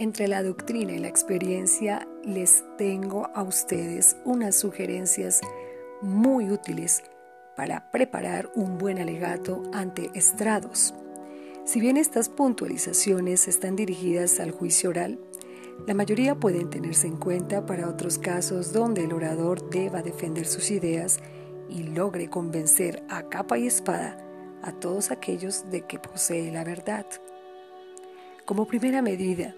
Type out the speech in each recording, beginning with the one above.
Entre la doctrina y la experiencia les tengo a ustedes unas sugerencias muy útiles para preparar un buen alegato ante estrados. Si bien estas puntualizaciones están dirigidas al juicio oral, la mayoría pueden tenerse en cuenta para otros casos donde el orador deba defender sus ideas y logre convencer a capa y espada a todos aquellos de que posee la verdad. Como primera medida,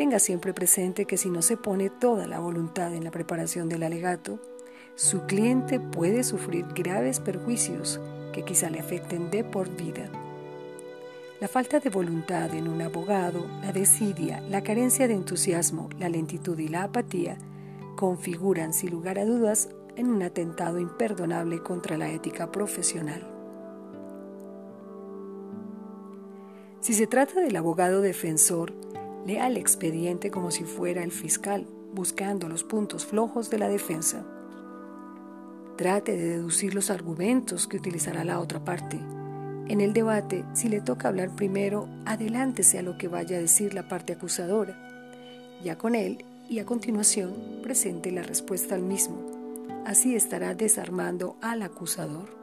tenga siempre presente que si no se pone toda la voluntad en la preparación del alegato, su cliente puede sufrir graves perjuicios que quizá le afecten de por vida. La falta de voluntad en un abogado, la desidia, la carencia de entusiasmo, la lentitud y la apatía configuran sin lugar a dudas en un atentado imperdonable contra la ética profesional. Si se trata del abogado defensor, lea el expediente como si fuera el fiscal, buscando los puntos flojos de la defensa. Trate de deducir los argumentos que utilizará la otra parte. En el debate, si le toca hablar primero, adelántese a lo que vaya a decir la parte acusadora. Ya con él y a continuación presente la respuesta al mismo. Así estará desarmando al acusador.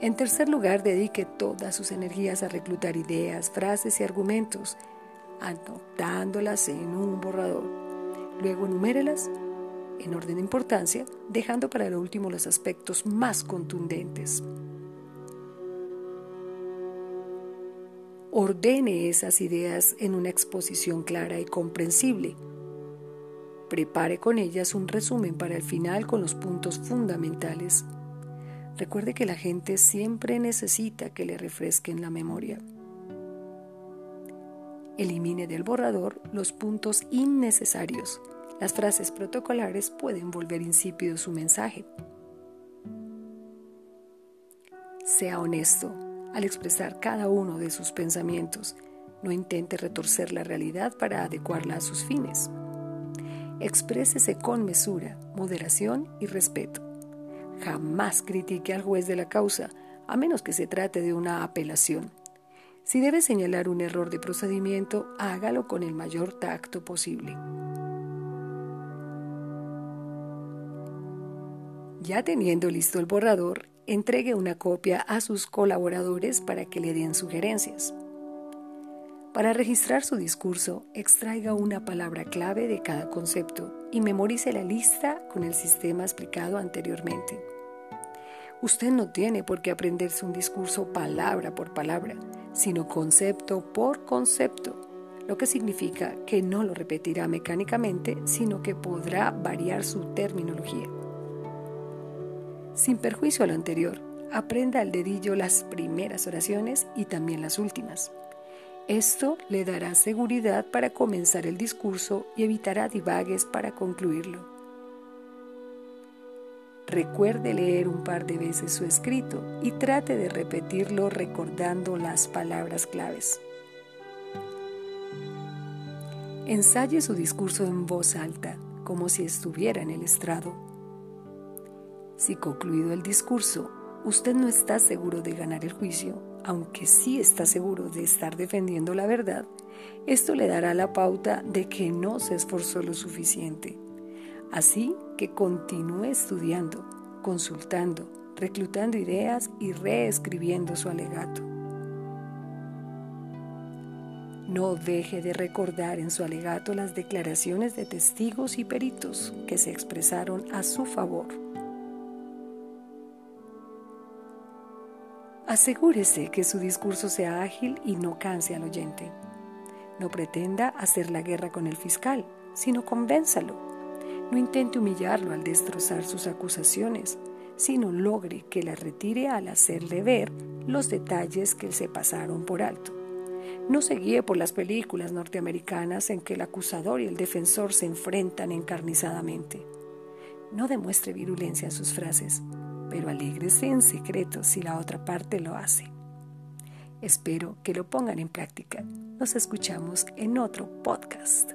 En tercer lugar, dedique todas sus energías a reclutar ideas, frases y argumentos, anotándolas en un borrador. Luego enumérelas en orden de importancia, dejando para lo último los aspectos más contundentes. Ordene esas ideas en una exposición clara y comprensible. Prepare con ellas un resumen para el final con los puntos fundamentales. Recuerde que la gente siempre necesita que le refresquen la memoria. Elimine del borrador los puntos innecesarios las frases protocolares pueden volver insípido su mensaje. Sea honesto al expresar cada uno de sus pensamientos. No intente retorcer la realidad para adecuarla a sus fines. Exprésese con mesura, moderación y respeto. Jamás critique al juez de la causa, a menos que se trate de una apelación. Si debe señalar un error de procedimiento, hágalo con el mayor tacto posible. Ya teniendo listo el borrador, entregue una copia a sus colaboradores para que le den sugerencias. Para registrar su discurso, extraiga una palabra clave de cada concepto y memorice la lista con el sistema explicado anteriormente. Usted no tiene por qué aprenderse un discurso palabra por palabra, sino concepto por concepto, lo que significa que no lo repetirá mecánicamente, sino que podrá variar su terminología. Sin perjuicio a lo anterior, aprenda al dedillo las primeras oraciones y también las últimas. Esto le dará seguridad para comenzar el discurso y evitará divagues para concluirlo. Recuerde leer un par de veces su escrito y trate de repetirlo recordando las palabras claves. Ensaye su discurso en voz alta, como si estuviera en el estrado. Si concluido el discurso, usted no está seguro de ganar el juicio, aunque sí está seguro de estar defendiendo la verdad, esto le dará la pauta de que no se esforzó lo suficiente. Así que continúe estudiando, consultando, reclutando ideas y reescribiendo su alegato. No deje de recordar en su alegato las declaraciones de testigos y peritos que se expresaron a su favor. Asegúrese que su discurso sea ágil y no canse al oyente. No pretenda hacer la guerra con el fiscal, sino convénzalo. No intente humillarlo al destrozar sus acusaciones, sino logre que la retire al hacerle ver los detalles que se pasaron por alto. No se guíe por las películas norteamericanas en que el acusador y el defensor se enfrentan encarnizadamente. No demuestre virulencia en sus frases, pero alégrese en secreto si la otra parte lo hace. Espero que lo pongan en práctica. Nos escuchamos en otro podcast.